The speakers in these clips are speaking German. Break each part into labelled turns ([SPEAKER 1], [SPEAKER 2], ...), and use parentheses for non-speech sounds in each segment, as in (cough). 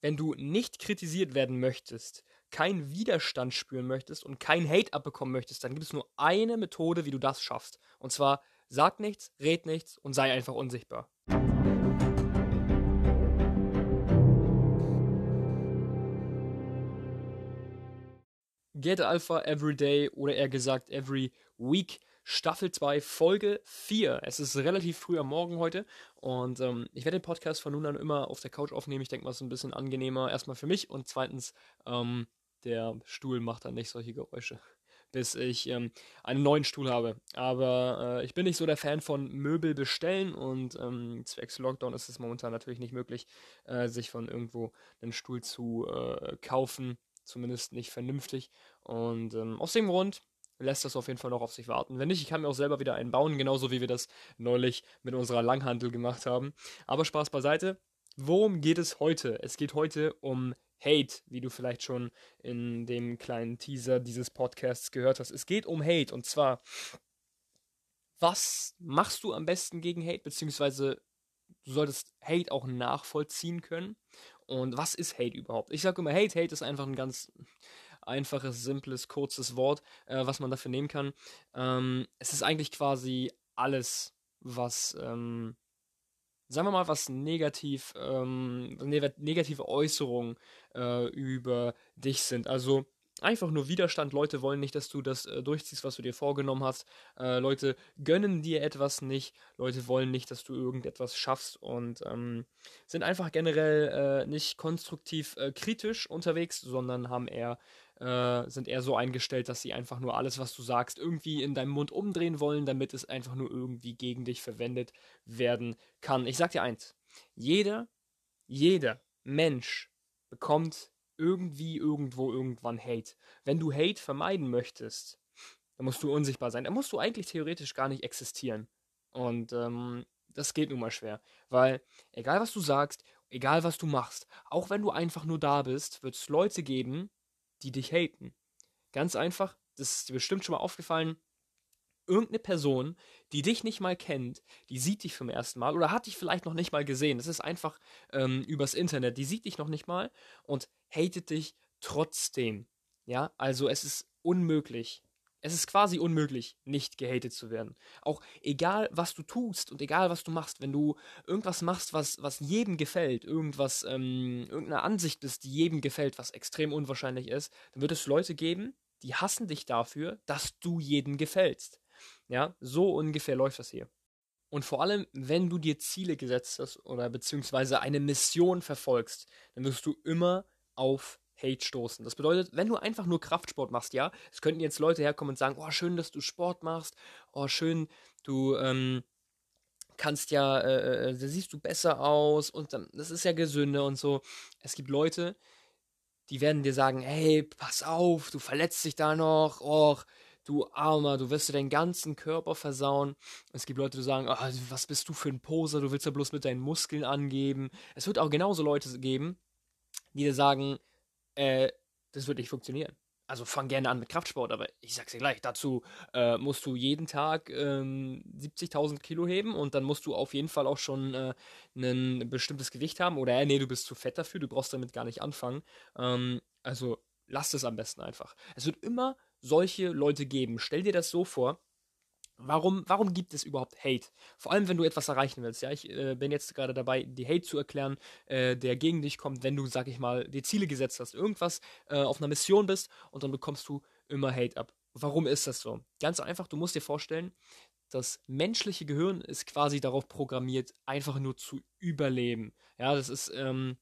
[SPEAKER 1] wenn du nicht kritisiert werden möchtest, keinen Widerstand spüren möchtest und kein Hate abbekommen möchtest, dann gibt es nur eine Methode, wie du das schaffst. Und zwar sag nichts, red nichts und sei einfach unsichtbar. Get Alpha Every Day oder eher gesagt Every Week Staffel 2, Folge 4. Es ist relativ früh am Morgen heute und ähm, ich werde den Podcast von nun an immer auf der Couch aufnehmen. Ich denke mal, es ist ein bisschen angenehmer. Erstmal für mich und zweitens, ähm, der Stuhl macht dann nicht solche Geräusche, bis ich ähm, einen neuen Stuhl habe. Aber äh, ich bin nicht so der Fan von Möbel bestellen und ähm, zwecks Lockdown ist es momentan natürlich nicht möglich, äh, sich von irgendwo einen Stuhl zu äh, kaufen. Zumindest nicht vernünftig. Und ähm, aus dem Grund lässt das auf jeden Fall noch auf sich warten. Wenn nicht, ich kann mir auch selber wieder einen bauen, genauso wie wir das neulich mit unserer Langhandel gemacht haben. Aber Spaß beiseite. Worum geht es heute? Es geht heute um Hate, wie du vielleicht schon in dem kleinen Teaser dieses Podcasts gehört hast. Es geht um Hate und zwar, was machst du am besten gegen Hate, beziehungsweise du solltest Hate auch nachvollziehen können. Und was ist Hate überhaupt? Ich sage immer, Hate, Hate ist einfach ein ganz einfaches, simples, kurzes Wort, äh, was man dafür nehmen kann. Ähm, es ist eigentlich quasi alles, was, ähm, sagen wir mal, was negativ, ähm, negative Äußerungen äh, über dich sind. Also einfach nur Widerstand. Leute wollen nicht, dass du das äh, durchziehst, was du dir vorgenommen hast. Äh, Leute gönnen dir etwas nicht. Leute wollen nicht, dass du irgendetwas schaffst und ähm, sind einfach generell äh, nicht konstruktiv äh, kritisch unterwegs, sondern haben eher äh, sind eher so eingestellt, dass sie einfach nur alles, was du sagst, irgendwie in deinem Mund umdrehen wollen, damit es einfach nur irgendwie gegen dich verwendet werden kann. Ich sag dir eins: Jeder, jeder Mensch bekommt irgendwie, irgendwo, irgendwann Hate. Wenn du Hate vermeiden möchtest, dann musst du unsichtbar sein. Dann musst du eigentlich theoretisch gar nicht existieren. Und ähm, das geht nun mal schwer. Weil, egal was du sagst, egal was du machst, auch wenn du einfach nur da bist, wird es Leute geben, die dich haten. Ganz einfach, das ist dir bestimmt schon mal aufgefallen, irgendeine Person, die dich nicht mal kennt, die sieht dich zum ersten Mal oder hat dich vielleicht noch nicht mal gesehen. Das ist einfach ähm, übers Internet. Die sieht dich noch nicht mal und hatet dich trotzdem. Ja, also es ist unmöglich. Es ist quasi unmöglich, nicht gehatet zu werden. Auch egal, was du tust und egal, was du machst, wenn du irgendwas machst, was, was jedem gefällt, irgendwas, ähm, irgendeine Ansicht ist, die jedem gefällt, was extrem unwahrscheinlich ist, dann wird es Leute geben, die hassen dich dafür, dass du jedem gefällst. Ja, so ungefähr läuft das hier. Und vor allem, wenn du dir Ziele gesetzt hast oder beziehungsweise eine Mission verfolgst, dann wirst du immer auf Hate stoßen. Das bedeutet, wenn du einfach nur Kraftsport machst, ja, es könnten jetzt Leute herkommen und sagen, oh, schön, dass du Sport machst, oh, schön, du ähm, kannst ja, äh, äh, da siehst du besser aus und dann, das ist ja gesünder und so. Es gibt Leute, die werden dir sagen, hey, pass auf, du verletzt dich da noch, och, du Armer, du wirst dir deinen ganzen Körper versauen. Es gibt Leute, die sagen, oh, was bist du für ein Poser, du willst ja bloß mit deinen Muskeln angeben. Es wird auch genauso Leute geben, die dir sagen, äh, das wird nicht funktionieren. Also fang gerne an mit Kraftsport, aber ich sag's dir gleich, dazu äh, musst du jeden Tag ähm, 70.000 Kilo heben und dann musst du auf jeden Fall auch schon äh, ein bestimmtes Gewicht haben oder äh, nee, du bist zu fett dafür, du brauchst damit gar nicht anfangen. Ähm, also lass es am besten einfach. Es wird immer solche Leute geben. Stell dir das so vor, Warum, warum gibt es überhaupt Hate? Vor allem, wenn du etwas erreichen willst. Ja, ich äh, bin jetzt gerade dabei, die Hate zu erklären, äh, der gegen dich kommt, wenn du, sag ich mal, die Ziele gesetzt hast, irgendwas äh, auf einer Mission bist und dann bekommst du immer Hate ab. Warum ist das so? Ganz einfach, du musst dir vorstellen, das menschliche Gehirn ist quasi darauf programmiert, einfach nur zu überleben. Ja, das ist ähm,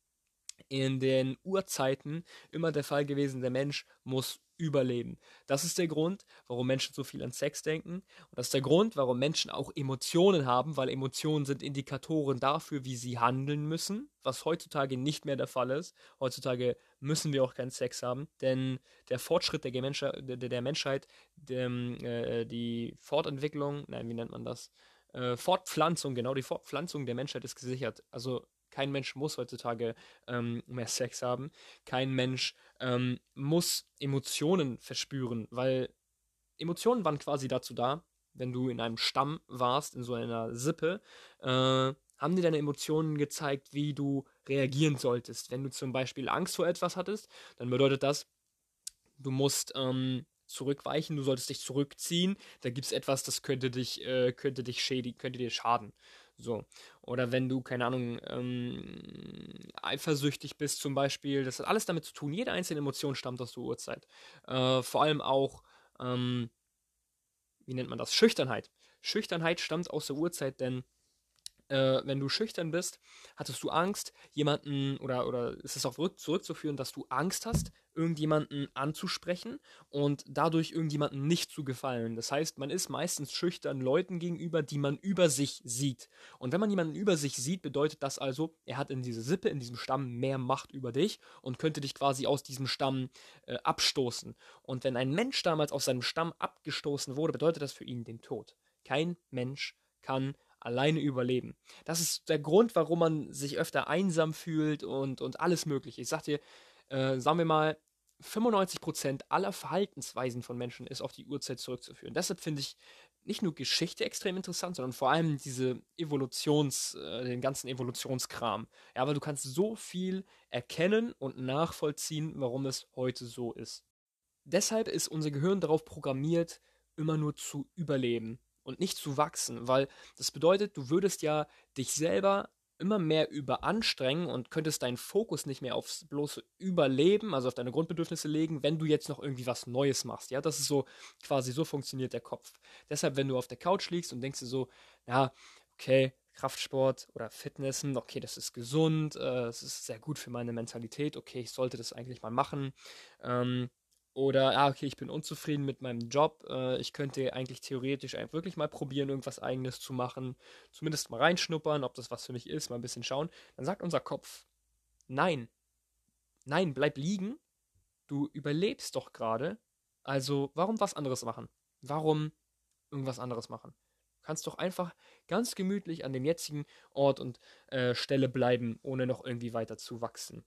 [SPEAKER 1] in den Urzeiten immer der Fall gewesen, der Mensch muss überleben. Das ist der Grund, warum Menschen so viel an Sex denken. Und das ist der Grund, warum Menschen auch Emotionen haben, weil Emotionen sind Indikatoren dafür, wie sie handeln müssen, was heutzutage nicht mehr der Fall ist. Heutzutage müssen wir auch keinen Sex haben, denn der Fortschritt der, Menschheit, der, der Menschheit der, äh, die Fortentwicklung, nein, wie nennt man das? Äh, Fortpflanzung, genau, die Fortpflanzung der Menschheit ist gesichert. Also kein Mensch muss heutzutage ähm, mehr Sex haben. Kein Mensch ähm, muss Emotionen verspüren, weil Emotionen waren quasi dazu da, wenn du in einem Stamm warst, in so einer Sippe, äh, Haben dir deine Emotionen gezeigt, wie du reagieren solltest? Wenn du zum Beispiel Angst vor etwas hattest, dann bedeutet das, du musst ähm, zurückweichen, du solltest dich zurückziehen. Da gibt es etwas, das könnte dich, äh, könnte dich schädigen, könnte dir schaden. So. Oder wenn du, keine Ahnung, ähm, eifersüchtig bist zum Beispiel, das hat alles damit zu tun. Jede einzelne Emotion stammt aus der Uhrzeit. Äh, vor allem auch, ähm, wie nennt man das? Schüchternheit. Schüchternheit stammt aus der Uhrzeit, denn äh, wenn du schüchtern bist, hattest du Angst, jemanden oder, oder ist es auch zurückzuführen, dass du Angst hast, irgendjemanden anzusprechen und dadurch irgendjemanden nicht zu gefallen. Das heißt, man ist meistens schüchtern Leuten gegenüber, die man über sich sieht. Und wenn man jemanden über sich sieht, bedeutet das also, er hat in dieser Sippe, in diesem Stamm mehr Macht über dich und könnte dich quasi aus diesem Stamm äh, abstoßen. Und wenn ein Mensch damals aus seinem Stamm abgestoßen wurde, bedeutet das für ihn den Tod. Kein Mensch kann alleine überleben. Das ist der Grund, warum man sich öfter einsam fühlt und, und alles mögliche. Ich sag dir, äh, sagen wir mal, 95% aller Verhaltensweisen von Menschen ist auf die Urzeit zurückzuführen. Deshalb finde ich nicht nur Geschichte extrem interessant, sondern vor allem diese Evolutions, äh, den ganzen Evolutionskram. Ja, aber du kannst so viel erkennen und nachvollziehen, warum es heute so ist. Deshalb ist unser Gehirn darauf programmiert, immer nur zu überleben und nicht zu wachsen, weil das bedeutet, du würdest ja dich selber immer mehr überanstrengen und könntest deinen Fokus nicht mehr aufs bloße Überleben, also auf deine Grundbedürfnisse legen, wenn du jetzt noch irgendwie was Neues machst. Ja, das ist so quasi so funktioniert der Kopf. Deshalb, wenn du auf der Couch liegst und denkst dir so, ja, okay, Kraftsport oder Fitnessen, okay, das ist gesund, äh, es äh, ist sehr gut für meine Mentalität, okay, ich sollte das eigentlich mal machen. Ähm, oder, ah, okay, ich bin unzufrieden mit meinem Job. Äh, ich könnte eigentlich theoretisch wirklich mal probieren, irgendwas Eigenes zu machen. Zumindest mal reinschnuppern, ob das was für mich ist, mal ein bisschen schauen. Dann sagt unser Kopf, nein. Nein, bleib liegen. Du überlebst doch gerade. Also, warum was anderes machen? Warum irgendwas anderes machen? Du kannst doch einfach ganz gemütlich an dem jetzigen Ort und äh, Stelle bleiben, ohne noch irgendwie weiter zu wachsen.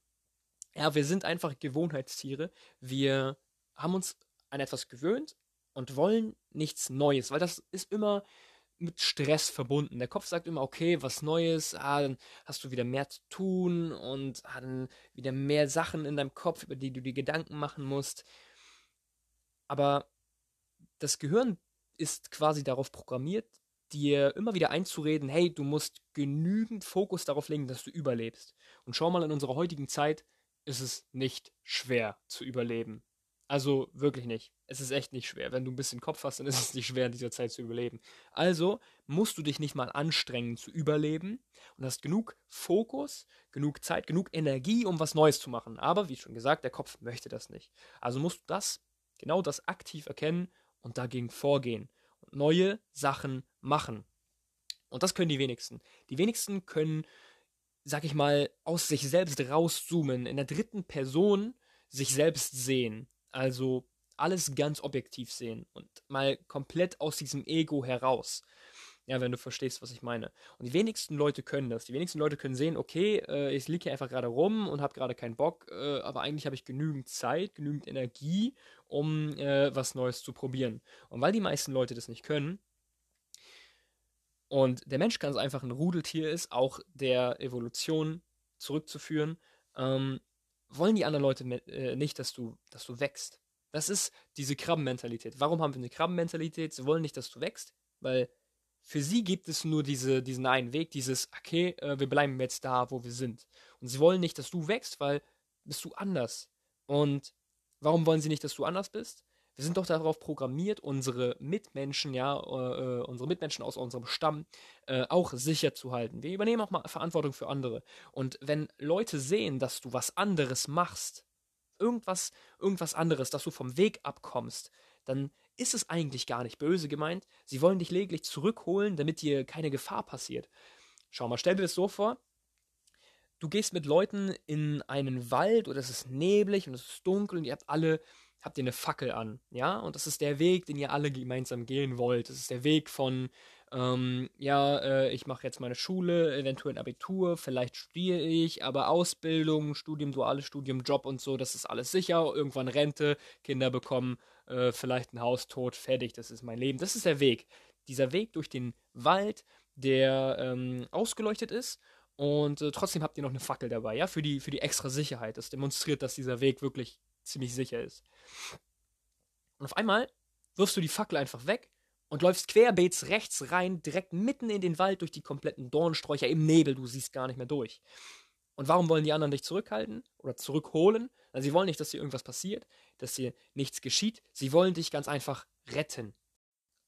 [SPEAKER 1] Ja, wir sind einfach Gewohnheitstiere. Wir haben uns an etwas gewöhnt und wollen nichts Neues, weil das ist immer mit Stress verbunden. Der Kopf sagt immer, okay, was Neues, ah, dann hast du wieder mehr zu tun und ah, dann wieder mehr Sachen in deinem Kopf, über die du dir Gedanken machen musst. Aber das Gehirn ist quasi darauf programmiert, dir immer wieder einzureden, hey, du musst genügend Fokus darauf legen, dass du überlebst. Und schau mal, in unserer heutigen Zeit ist es nicht schwer zu überleben. Also wirklich nicht. Es ist echt nicht schwer. Wenn du ein bisschen Kopf hast, dann ist (laughs) es nicht schwer, in dieser Zeit zu überleben. Also musst du dich nicht mal anstrengen zu überleben und hast genug Fokus, genug Zeit, genug Energie, um was Neues zu machen. Aber wie schon gesagt, der Kopf möchte das nicht. Also musst du das, genau das aktiv erkennen und dagegen vorgehen und neue Sachen machen. Und das können die wenigsten. Die wenigsten können, sag ich mal, aus sich selbst rauszoomen, in der dritten Person sich selbst sehen also alles ganz objektiv sehen und mal komplett aus diesem Ego heraus. Ja, wenn du verstehst, was ich meine. Und die wenigsten Leute können das. Die wenigsten Leute können sehen, okay, äh, ich liege hier einfach gerade rum und habe gerade keinen Bock, äh, aber eigentlich habe ich genügend Zeit, genügend Energie, um äh, was Neues zu probieren. Und weil die meisten Leute das nicht können, und der Mensch ganz einfach ein Rudeltier ist, auch der Evolution zurückzuführen, ähm, wollen die anderen Leute äh, nicht, dass du, dass du wächst. Das ist diese Krabbenmentalität. Warum haben wir eine Krabbenmentalität? Sie wollen nicht, dass du wächst, weil für sie gibt es nur diese, diesen einen Weg, dieses, okay, äh, wir bleiben jetzt da, wo wir sind. Und sie wollen nicht, dass du wächst, weil bist du anders. Und warum wollen sie nicht, dass du anders bist? Wir sind doch darauf programmiert, unsere Mitmenschen, ja, äh, äh, unsere Mitmenschen aus unserem Stamm äh, auch sicher zu halten. Wir übernehmen auch mal Verantwortung für andere. Und wenn Leute sehen, dass du was anderes machst, irgendwas, irgendwas anderes, dass du vom Weg abkommst, dann ist es eigentlich gar nicht böse gemeint. Sie wollen dich lediglich zurückholen, damit dir keine Gefahr passiert. Schau mal, stell dir das so vor. Du gehst mit Leuten in einen Wald oder es ist neblig und es ist dunkel und ihr habt alle habt ihr eine Fackel an, ja, und das ist der Weg, den ihr alle gemeinsam gehen wollt. Das ist der Weg von, ähm, ja, äh, ich mache jetzt meine Schule, eventuell ein Abitur, vielleicht studiere ich, aber Ausbildung, Studium, duales Studium, Job und so, das ist alles sicher. Irgendwann Rente, Kinder bekommen, äh, vielleicht ein Haus tot, fertig, das ist mein Leben. Das ist der Weg. Dieser Weg durch den Wald, der ähm, ausgeleuchtet ist und äh, trotzdem habt ihr noch eine Fackel dabei, ja, für die, für die extra Sicherheit. Das demonstriert, dass dieser Weg wirklich ziemlich sicher ist. Und auf einmal wirfst du die Fackel einfach weg und läufst querbeets rechts rein, direkt mitten in den Wald durch die kompletten Dornsträucher im Nebel. Du siehst gar nicht mehr durch. Und warum wollen die anderen dich zurückhalten oder zurückholen? Also sie wollen nicht, dass dir irgendwas passiert, dass dir nichts geschieht. Sie wollen dich ganz einfach retten.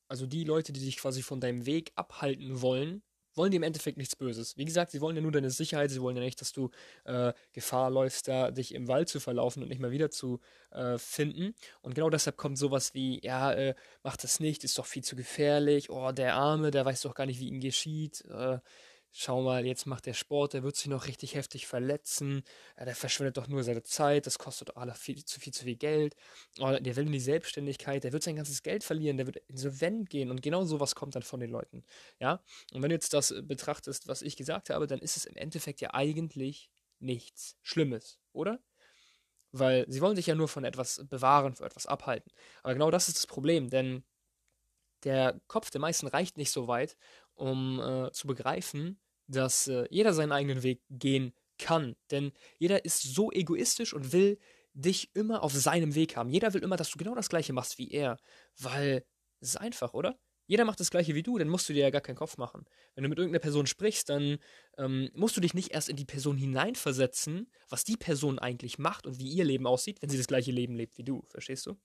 [SPEAKER 1] Also die Leute, die dich quasi von deinem Weg abhalten wollen, wollen die im Endeffekt nichts Böses. Wie gesagt, sie wollen ja nur deine Sicherheit, sie wollen ja nicht, dass du äh, Gefahr läufst, da dich im Wald zu verlaufen und nicht mehr wieder zu äh, finden. Und genau deshalb kommt sowas wie, ja, äh, mach das nicht, ist doch viel zu gefährlich, oh, der Arme, der weiß doch gar nicht, wie ihm geschieht. Äh, schau mal, jetzt macht der Sport, der wird sich noch richtig heftig verletzen, ja, der verschwendet doch nur seine Zeit, das kostet doch alle viel zu viel zu viel Geld, oh, der will in die Selbstständigkeit, der wird sein ganzes Geld verlieren, der wird insolvent gehen und genau sowas kommt dann von den Leuten, ja, und wenn du jetzt das betrachtest, was ich gesagt habe, dann ist es im Endeffekt ja eigentlich nichts Schlimmes, oder? Weil sie wollen sich ja nur von etwas bewahren, von etwas abhalten. Aber genau das ist das Problem, denn der Kopf der meisten reicht nicht so weit, um äh, zu begreifen, dass äh, jeder seinen eigenen Weg gehen kann. Denn jeder ist so egoistisch und will dich immer auf seinem Weg haben. Jeder will immer, dass du genau das gleiche machst wie er. Weil es ist einfach, oder? Jeder macht das gleiche wie du, dann musst du dir ja gar keinen Kopf machen. Wenn du mit irgendeiner Person sprichst, dann ähm, musst du dich nicht erst in die Person hineinversetzen, was die Person eigentlich macht und wie ihr Leben aussieht, wenn sie das gleiche Leben lebt wie du. Verstehst du?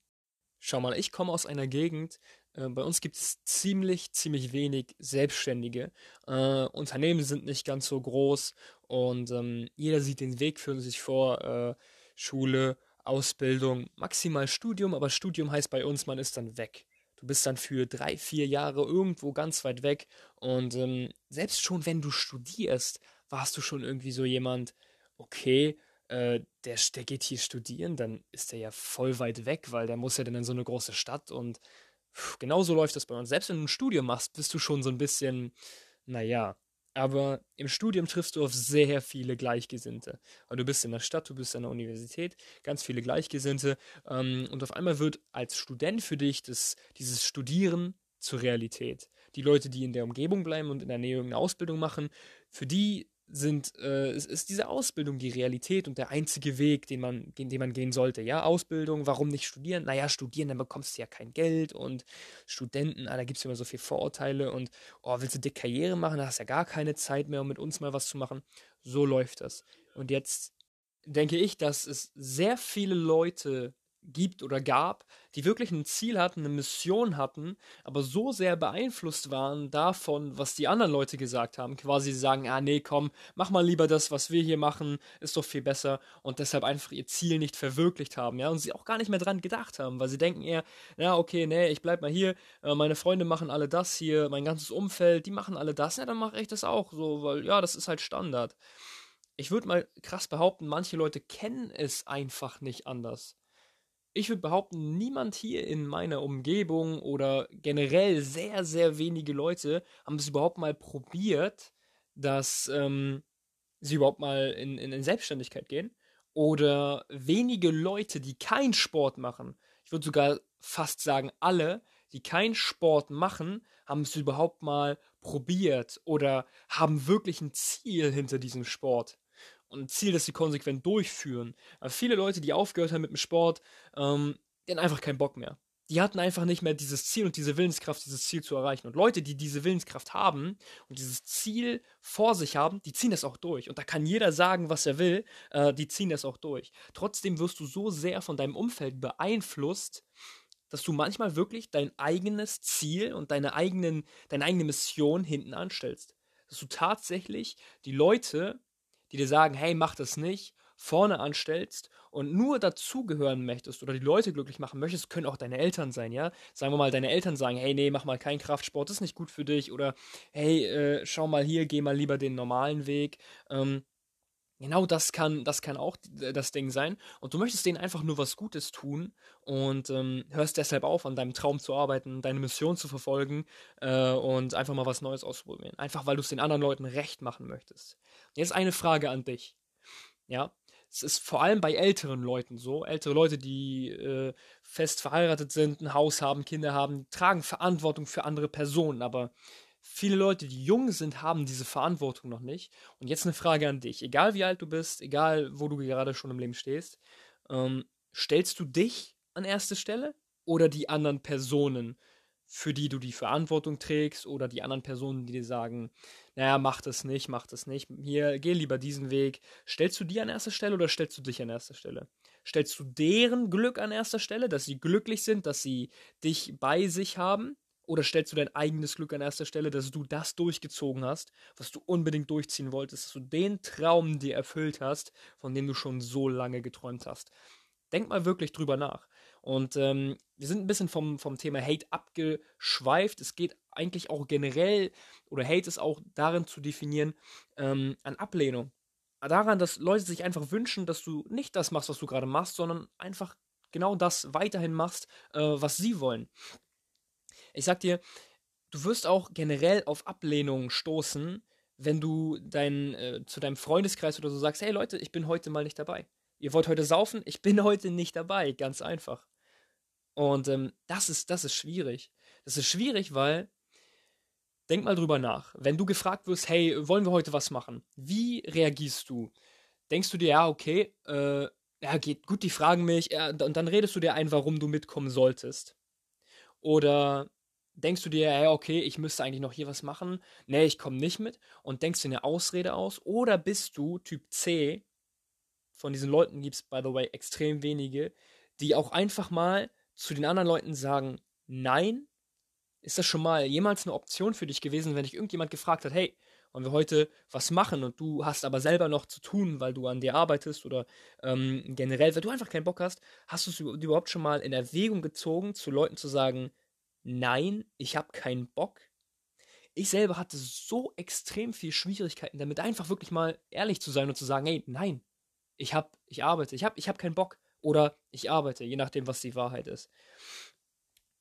[SPEAKER 1] Schau mal, ich komme aus einer Gegend, äh, bei uns gibt es ziemlich, ziemlich wenig Selbstständige. Äh, Unternehmen sind nicht ganz so groß und ähm, jeder sieht den Weg für sich vor. Äh, Schule, Ausbildung, maximal Studium, aber Studium heißt bei uns, man ist dann weg. Du bist dann für drei, vier Jahre irgendwo ganz weit weg und ähm, selbst schon wenn du studierst, warst du schon irgendwie so jemand, okay, äh, der, der geht hier studieren, dann ist der ja voll weit weg, weil der muss ja dann in so eine große Stadt und genauso läuft das bei uns. Selbst wenn du ein Studium machst, bist du schon so ein bisschen, naja, aber im Studium triffst du auf sehr viele Gleichgesinnte. Weil du bist in der Stadt, du bist an der Universität, ganz viele Gleichgesinnte. Ähm, und auf einmal wird als Student für dich das, dieses Studieren zur Realität. Die Leute, die in der Umgebung bleiben und in der Nähe irgendeine Ausbildung machen, für die sind, äh, es ist diese Ausbildung die Realität und der einzige Weg, den man, den man gehen sollte. Ja, Ausbildung, warum nicht studieren? Naja, studieren, dann bekommst du ja kein Geld und Studenten, ah, da gibt es immer so viele Vorurteile und oh, willst du dick Karriere machen, da hast du ja gar keine Zeit mehr, um mit uns mal was zu machen. So läuft das. Und jetzt denke ich, dass es sehr viele Leute gibt oder gab, die wirklich ein Ziel hatten, eine Mission hatten, aber so sehr beeinflusst waren davon, was die anderen Leute gesagt haben. Quasi sagen, ah nee, komm, mach mal lieber das, was wir hier machen, ist doch viel besser und deshalb einfach ihr Ziel nicht verwirklicht haben, ja, und sie auch gar nicht mehr dran gedacht haben, weil sie denken eher, ja, okay, nee, ich bleib mal hier, äh, meine Freunde machen alle das hier, mein ganzes Umfeld, die machen alle das, ja, dann mache ich das auch so, weil ja, das ist halt Standard. Ich würde mal krass behaupten, manche Leute kennen es einfach nicht anders ich würde behaupten, niemand hier in meiner Umgebung oder generell sehr, sehr wenige Leute haben es überhaupt mal probiert, dass ähm, sie überhaupt mal in, in, in Selbstständigkeit gehen. Oder wenige Leute, die keinen Sport machen, ich würde sogar fast sagen alle, die keinen Sport machen, haben es überhaupt mal probiert oder haben wirklich ein Ziel hinter diesem Sport und ein Ziel, das sie konsequent durchführen. Aber viele Leute, die aufgehört haben mit dem Sport, ähm, die hatten einfach keinen Bock mehr. Die hatten einfach nicht mehr dieses Ziel und diese Willenskraft, dieses Ziel zu erreichen. Und Leute, die diese Willenskraft haben und dieses Ziel vor sich haben, die ziehen das auch durch. Und da kann jeder sagen, was er will, äh, die ziehen das auch durch. Trotzdem wirst du so sehr von deinem Umfeld beeinflusst, dass du manchmal wirklich dein eigenes Ziel und deine, eigenen, deine eigene Mission hinten anstellst. Dass du tatsächlich die Leute die dir sagen, hey, mach das nicht, vorne anstellst und nur dazugehören möchtest oder die Leute glücklich machen möchtest, können auch deine Eltern sein, ja? Sagen wir mal, deine Eltern sagen, hey, nee, mach mal keinen Kraftsport, das ist nicht gut für dich oder hey, äh, schau mal hier, geh mal lieber den normalen Weg. Ähm, Genau das kann, das kann auch das Ding sein. Und du möchtest denen einfach nur was Gutes tun und ähm, hörst deshalb auf, an deinem Traum zu arbeiten, deine Mission zu verfolgen äh, und einfach mal was Neues auszuprobieren. Einfach weil du es den anderen Leuten recht machen möchtest. Jetzt eine Frage an dich. Ja, es ist vor allem bei älteren Leuten so. Ältere Leute, die äh, fest verheiratet sind, ein Haus haben, Kinder haben, tragen Verantwortung für andere Personen. Aber viele Leute, die jung sind, haben diese Verantwortung noch nicht. Und jetzt eine Frage an dich. Egal wie alt du bist, egal wo du gerade schon im Leben stehst, ähm, stellst du dich an erste Stelle oder die anderen Personen, für die du die Verantwortung trägst oder die anderen Personen, die dir sagen, naja, mach das nicht, mach das nicht, hier, geh lieber diesen Weg. Stellst du die an erster Stelle oder stellst du dich an erster Stelle? Stellst du deren Glück an erster Stelle, dass sie glücklich sind, dass sie dich bei sich haben? Oder stellst du dein eigenes Glück an erster Stelle, dass du das durchgezogen hast, was du unbedingt durchziehen wolltest, dass du den Traum dir erfüllt hast, von dem du schon so lange geträumt hast? Denk mal wirklich drüber nach. Und ähm, wir sind ein bisschen vom, vom Thema Hate abgeschweift. Es geht eigentlich auch generell, oder Hate ist auch darin zu definieren, ähm, an Ablehnung. Daran, dass Leute sich einfach wünschen, dass du nicht das machst, was du gerade machst, sondern einfach genau das weiterhin machst, äh, was sie wollen. Ich sag dir, du wirst auch generell auf Ablehnung stoßen, wenn du dein, äh, zu deinem Freundeskreis oder so sagst, hey Leute, ich bin heute mal nicht dabei. Ihr wollt heute saufen? Ich bin (laughs) heute nicht dabei, ganz einfach. Und ähm, das, ist, das ist schwierig. Das ist schwierig, weil, denk mal drüber nach. Wenn du gefragt wirst, hey, wollen wir heute was machen? Wie reagierst du? Denkst du dir, ja, okay, äh, ja, geht gut, die fragen mich, ja, und dann redest du dir ein, warum du mitkommen solltest. Oder denkst du dir, ja, okay, ich müsste eigentlich noch hier was machen. Nee, ich komme nicht mit. Und denkst dir eine Ausrede aus. Oder bist du Typ C, von diesen Leuten gibt es, by the way, extrem wenige, die auch einfach mal zu den anderen Leuten sagen, nein, ist das schon mal jemals eine Option für dich gewesen, wenn dich irgendjemand gefragt hat, hey, wollen wir heute was machen und du hast aber selber noch zu tun, weil du an dir arbeitest oder ähm, generell, weil du einfach keinen Bock hast, hast du es überhaupt schon mal in Erwägung gezogen, zu Leuten zu sagen, nein, ich habe keinen Bock? Ich selber hatte so extrem viel Schwierigkeiten damit, einfach wirklich mal ehrlich zu sein und zu sagen, hey, nein, ich habe, ich arbeite, ich habe, ich habe keinen Bock oder ich arbeite, je nachdem, was die Wahrheit ist.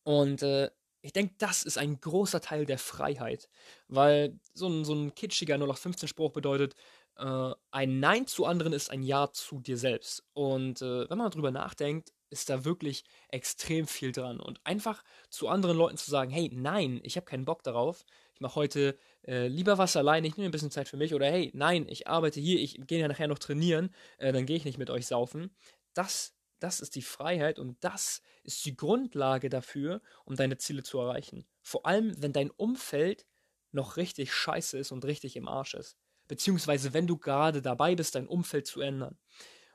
[SPEAKER 1] Und äh, ich denke, das ist ein großer Teil der Freiheit, weil so ein, so ein kitschiger 0815-Spruch bedeutet, äh, ein Nein zu anderen ist ein Ja zu dir selbst. Und äh, wenn man darüber nachdenkt, ist da wirklich extrem viel dran. Und einfach zu anderen Leuten zu sagen, hey, nein, ich habe keinen Bock darauf, ich mache heute äh, lieber was alleine, ich nehme ein bisschen Zeit für mich oder hey, nein, ich arbeite hier, ich gehe ja nachher noch trainieren, äh, dann gehe ich nicht mit euch saufen. Das, das ist die Freiheit und das ist die Grundlage dafür, um deine Ziele zu erreichen. Vor allem, wenn dein Umfeld noch richtig scheiße ist und richtig im Arsch ist. Beziehungsweise, wenn du gerade dabei bist, dein Umfeld zu ändern.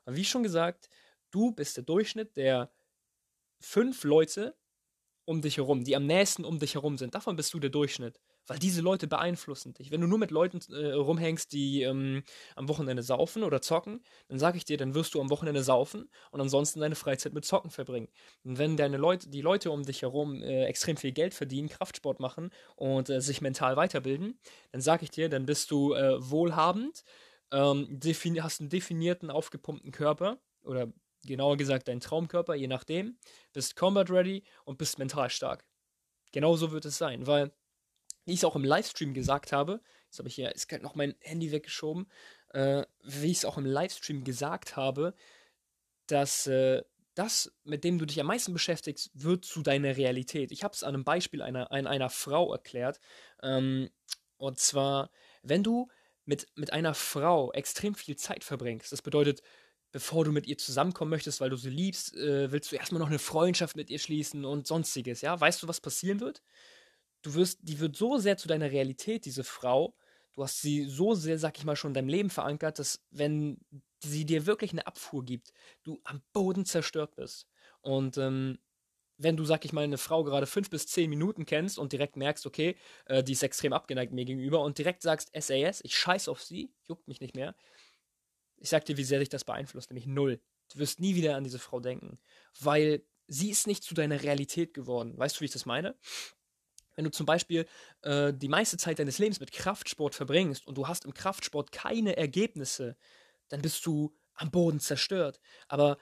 [SPEAKER 1] Und wie schon gesagt, du bist der Durchschnitt der fünf Leute um dich herum, die am nächsten um dich herum sind. Davon bist du der Durchschnitt weil diese Leute beeinflussen dich. Wenn du nur mit Leuten äh, rumhängst, die ähm, am Wochenende saufen oder zocken, dann sage ich dir, dann wirst du am Wochenende saufen und ansonsten deine Freizeit mit Zocken verbringen. Und wenn deine Leute, die Leute um dich herum äh, extrem viel Geld verdienen, Kraftsport machen und äh, sich mental weiterbilden, dann sage ich dir, dann bist du äh, wohlhabend, ähm, hast einen definierten, aufgepumpten Körper oder genauer gesagt deinen Traumkörper, je nachdem, bist combat ready und bist mental stark. Genauso wird es sein, weil wie ich es auch im Livestream gesagt habe, jetzt habe ich hier ist noch mein Handy weggeschoben, äh, wie ich es auch im Livestream gesagt habe, dass äh, das, mit dem du dich am meisten beschäftigst, wird zu deiner Realität. Ich habe es an einem Beispiel einer, einer, einer Frau erklärt. Ähm, und zwar, wenn du mit, mit einer Frau extrem viel Zeit verbringst, das bedeutet, bevor du mit ihr zusammenkommen möchtest, weil du sie liebst, äh, willst du erstmal noch eine Freundschaft mit ihr schließen und sonstiges, ja? Weißt du, was passieren wird? du wirst, die wird so sehr zu deiner Realität, diese Frau. Du hast sie so sehr, sag ich mal, schon in deinem Leben verankert, dass wenn sie dir wirklich eine Abfuhr gibt, du am Boden zerstört bist. Und ähm, wenn du, sag ich mal, eine Frau gerade fünf bis zehn Minuten kennst und direkt merkst, okay, äh, die ist extrem abgeneigt mir gegenüber und direkt sagst SAS, ich scheiß auf sie, juckt mich nicht mehr. Ich sag dir, wie sehr dich das beeinflusst, nämlich null. Du wirst nie wieder an diese Frau denken, weil sie ist nicht zu deiner Realität geworden. Weißt du, wie ich das meine? Wenn du zum Beispiel äh, die meiste Zeit deines Lebens mit Kraftsport verbringst und du hast im Kraftsport keine Ergebnisse, dann bist du am Boden zerstört. Aber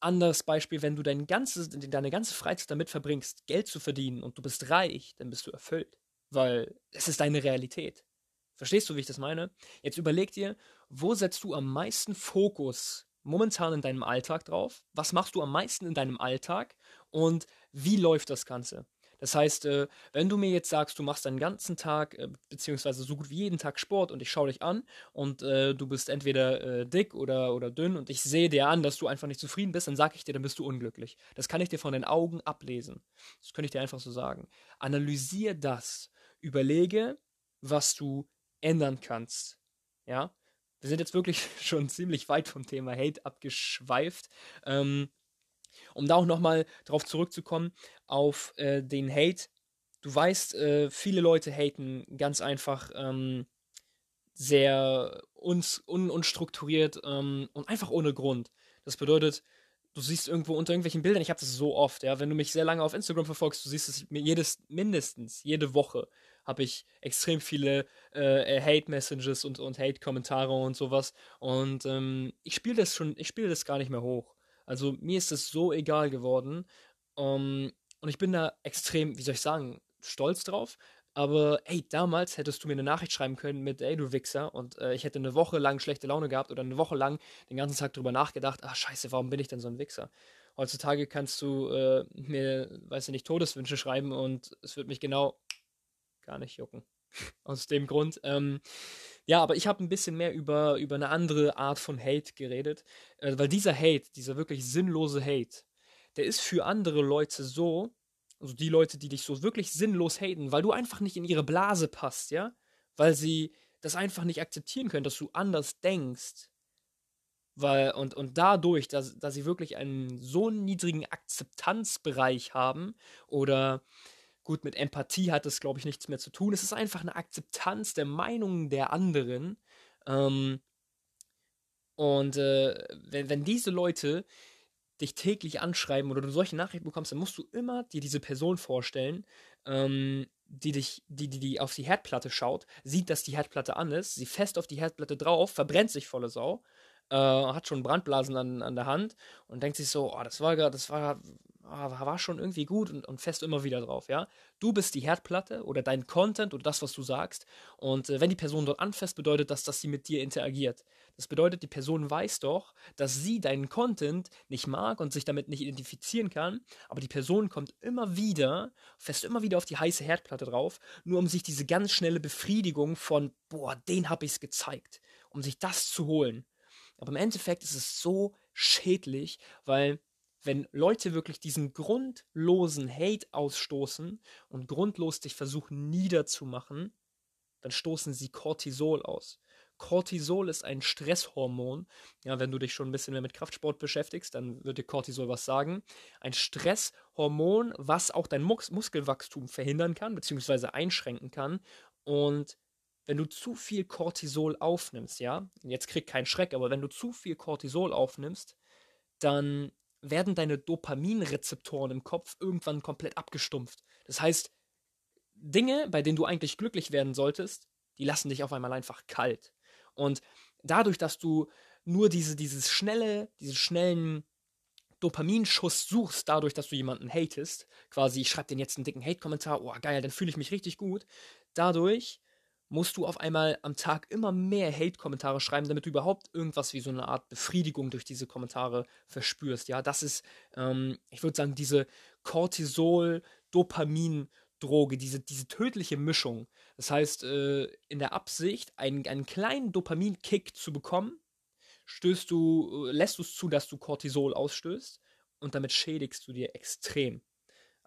[SPEAKER 1] anderes Beispiel, wenn du dein ganzes, deine ganze Freizeit damit verbringst, Geld zu verdienen und du bist reich, dann bist du erfüllt. Weil es ist deine Realität. Verstehst du, wie ich das meine? Jetzt überleg dir, wo setzt du am meisten Fokus momentan in deinem Alltag drauf? Was machst du am meisten in deinem Alltag? Und wie läuft das Ganze? Das heißt, äh, wenn du mir jetzt sagst, du machst deinen ganzen Tag, äh, beziehungsweise so gut wie jeden Tag Sport und ich schaue dich an und äh, du bist entweder dick oder, oder dünn und ich sehe dir an, dass du einfach nicht zufrieden bist, dann sage ich dir, dann bist du unglücklich. Das kann ich dir von den Augen ablesen. Das könnte ich dir einfach so sagen. Analysier das. Überlege, was du ändern kannst. Ja, wir sind jetzt wirklich (laughs) schon ziemlich weit vom Thema Hate abgeschweift. Ähm, um da auch nochmal drauf zurückzukommen, auf äh, den Hate. Du weißt, äh, viele Leute haten ganz einfach ähm, sehr uns, un unstrukturiert ähm, und einfach ohne Grund. Das bedeutet, du siehst irgendwo unter irgendwelchen Bildern, ich habe das so oft, ja, wenn du mich sehr lange auf Instagram verfolgst, du siehst es mir jedes, mindestens, jede Woche habe ich extrem viele äh, Hate-Messages und, und Hate-Kommentare und sowas. Und ähm, ich spiele das schon, ich spiele das gar nicht mehr hoch. Also mir ist es so egal geworden. Um, ähm, und ich bin da extrem, wie soll ich sagen, stolz drauf. Aber ey, damals hättest du mir eine Nachricht schreiben können mit, ey, du Wichser, und äh, ich hätte eine Woche lang schlechte Laune gehabt oder eine Woche lang den ganzen Tag drüber nachgedacht, ach scheiße, warum bin ich denn so ein Wichser? Heutzutage kannst du äh, mir, weiß ich nicht, Todeswünsche schreiben und es wird mich genau gar nicht jucken. Aus dem Grund. Ähm, ja, aber ich habe ein bisschen mehr über, über eine andere Art von Hate geredet, äh, weil dieser Hate, dieser wirklich sinnlose Hate, der ist für andere Leute so, also die Leute, die dich so wirklich sinnlos haten, weil du einfach nicht in ihre Blase passt, ja? Weil sie das einfach nicht akzeptieren können, dass du anders denkst. Weil, und, und dadurch, dass, dass sie wirklich einen so niedrigen Akzeptanzbereich haben oder gut, mit Empathie hat das, glaube ich, nichts mehr zu tun. Es ist einfach eine Akzeptanz der Meinungen der anderen. Ähm, und äh, wenn, wenn diese Leute dich täglich anschreiben oder du solche Nachrichten bekommst, dann musst du immer dir diese Person vorstellen, ähm, die dich, die, die, die auf die Herdplatte schaut, sieht, dass die Herdplatte an ist, sie fest auf die Herdplatte drauf, verbrennt sich volle Sau, äh, hat schon Brandblasen an, an der Hand und denkt sich so, oh, das war das war oh, war schon irgendwie gut und, und fest immer wieder drauf, ja. Du bist die Herdplatte oder dein Content oder das, was du sagst. Und äh, wenn die Person dort anfasst, bedeutet das, dass sie mit dir interagiert. Das bedeutet, die Person weiß doch, dass sie deinen Content nicht mag und sich damit nicht identifizieren kann, aber die Person kommt immer wieder, fest immer wieder auf die heiße Herdplatte drauf, nur um sich diese ganz schnelle Befriedigung von, boah, den hab ich's gezeigt, um sich das zu holen. Aber im Endeffekt ist es so schädlich, weil wenn Leute wirklich diesen grundlosen Hate ausstoßen und grundlos dich versuchen niederzumachen, dann stoßen sie Cortisol aus. Cortisol ist ein Stresshormon. Ja, wenn du dich schon ein bisschen mehr mit Kraftsport beschäftigst, dann wird dir Cortisol was sagen. Ein Stresshormon, was auch dein Mus Muskelwachstum verhindern kann, beziehungsweise einschränken kann. Und wenn du zu viel Cortisol aufnimmst, ja, jetzt krieg keinen Schreck, aber wenn du zu viel Cortisol aufnimmst, dann werden deine Dopaminrezeptoren im Kopf irgendwann komplett abgestumpft. Das heißt, Dinge, bei denen du eigentlich glücklich werden solltest, die lassen dich auf einmal einfach kalt. Und dadurch, dass du nur diese, dieses schnelle, diesen schnellen Dopaminschuss suchst, dadurch, dass du jemanden hatest, quasi, ich schreibe den jetzt einen dicken Hate-Kommentar, oh geil, dann fühle ich mich richtig gut. Dadurch musst du auf einmal am Tag immer mehr Hate-Kommentare schreiben, damit du überhaupt irgendwas wie so eine Art Befriedigung durch diese Kommentare verspürst. Ja, das ist, ähm, ich würde sagen, diese Cortisol-Dopamin-Droge, diese, diese tödliche Mischung. Das heißt, äh, in der Absicht, einen, einen kleinen Dopamin-Kick zu bekommen, stößt du, äh, lässt du es zu, dass du Cortisol ausstößt und damit schädigst du dir extrem.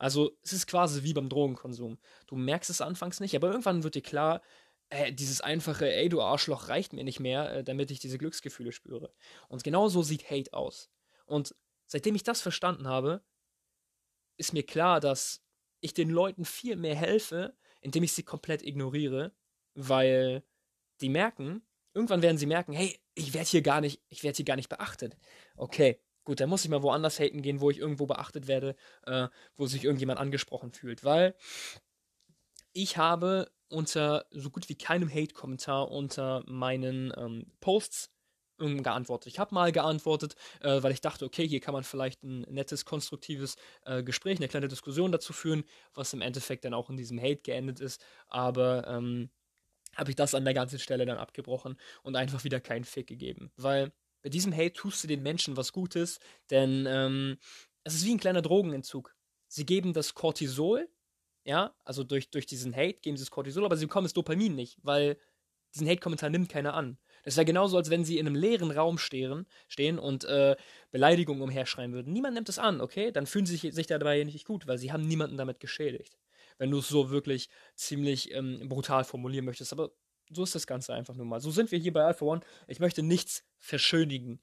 [SPEAKER 1] Also es ist quasi wie beim Drogenkonsum. Du merkst es anfangs nicht, aber irgendwann wird dir klar, äh, dieses einfache, ey, du Arschloch, reicht mir nicht mehr, äh, damit ich diese Glücksgefühle spüre. Und genau so sieht Hate aus. Und seitdem ich das verstanden habe, ist mir klar, dass ich den Leuten viel mehr helfe, indem ich sie komplett ignoriere, weil die merken, irgendwann werden sie merken, hey, ich werde hier gar nicht, ich werde hier gar nicht beachtet. Okay, gut, dann muss ich mal woanders haten gehen, wo ich irgendwo beachtet werde, äh, wo sich irgendjemand angesprochen fühlt, weil ich habe unter so gut wie keinem Hate-Kommentar unter meinen ähm, Posts geantwortet. Ich habe mal geantwortet, äh, weil ich dachte, okay, hier kann man vielleicht ein nettes, konstruktives äh, Gespräch, eine kleine Diskussion dazu führen, was im Endeffekt dann auch in diesem Hate geendet ist. Aber ähm, habe ich das an der ganzen Stelle dann abgebrochen und einfach wieder keinen Fick gegeben. Weil bei diesem Hate tust du den Menschen was Gutes, denn ähm, es ist wie ein kleiner Drogenentzug. Sie geben das Cortisol ja, also durch, durch diesen Hate geben sie das Cortisol, aber sie bekommen das Dopamin nicht, weil diesen Hate-Kommentar nimmt keiner an. Das wäre genauso, als wenn sie in einem leeren Raum stehen, stehen und äh, Beleidigungen umherschreien würden. Niemand nimmt es an, okay? Dann fühlen sie sich, sich dabei nicht gut, weil sie haben niemanden damit geschädigt. Wenn du es so wirklich ziemlich ähm, brutal formulieren möchtest. Aber so ist das Ganze einfach nur mal. So sind wir hier bei Alpha One. Ich möchte nichts verschönigen.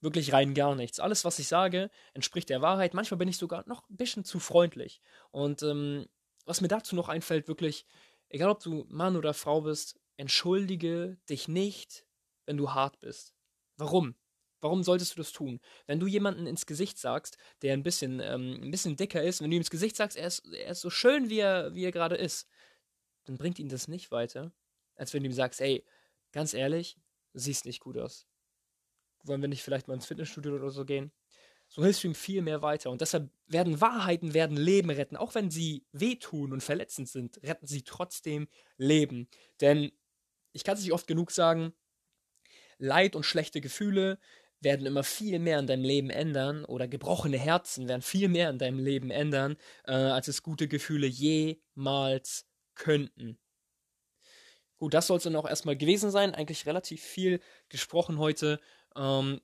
[SPEAKER 1] Wirklich rein gar nichts. Alles, was ich sage, entspricht der Wahrheit. Manchmal bin ich sogar noch ein bisschen zu freundlich. Und ähm, was mir dazu noch einfällt, wirklich, egal ob du Mann oder Frau bist, entschuldige dich nicht, wenn du hart bist. Warum? Warum solltest du das tun? Wenn du jemanden ins Gesicht sagst, der ein bisschen, ähm, ein bisschen dicker ist, wenn du ihm ins Gesicht sagst, er ist, er ist so schön, wie er, wie er gerade ist, dann bringt ihn das nicht weiter, als wenn du ihm sagst, ey, ganz ehrlich, du siehst nicht gut aus. Wollen wir nicht vielleicht mal ins Fitnessstudio oder so gehen? So hilfst du ihm viel mehr weiter. Und deshalb werden Wahrheiten, werden Leben retten. Auch wenn sie wehtun und verletzend sind, retten sie trotzdem Leben. Denn ich kann es nicht oft genug sagen, Leid und schlechte Gefühle werden immer viel mehr in deinem Leben ändern oder gebrochene Herzen werden viel mehr in deinem Leben ändern, äh, als es gute Gefühle jemals könnten. Gut, das soll es dann auch erstmal gewesen sein. Eigentlich relativ viel gesprochen heute. Ähm,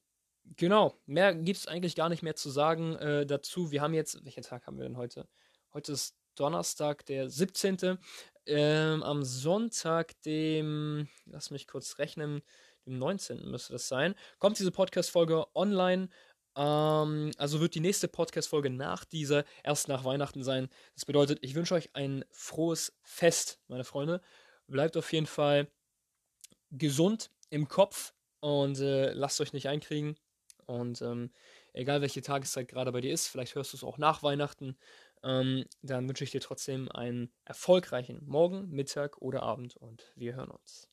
[SPEAKER 1] genau, mehr gibt es eigentlich gar nicht mehr zu sagen äh, dazu. Wir haben jetzt, welchen Tag haben wir denn heute? Heute ist Donnerstag, der 17. Ähm, am Sonntag, dem, lass mich kurz rechnen, dem 19. müsste das sein, kommt diese Podcast-Folge online. Ähm, also wird die nächste Podcast-Folge nach dieser erst nach Weihnachten sein. Das bedeutet, ich wünsche euch ein frohes Fest, meine Freunde. Bleibt auf jeden Fall gesund im Kopf und äh, lasst euch nicht einkriegen. Und ähm, egal welche Tageszeit gerade bei dir ist, vielleicht hörst du es auch nach Weihnachten, ähm, dann wünsche ich dir trotzdem einen erfolgreichen Morgen, Mittag oder Abend und wir hören uns.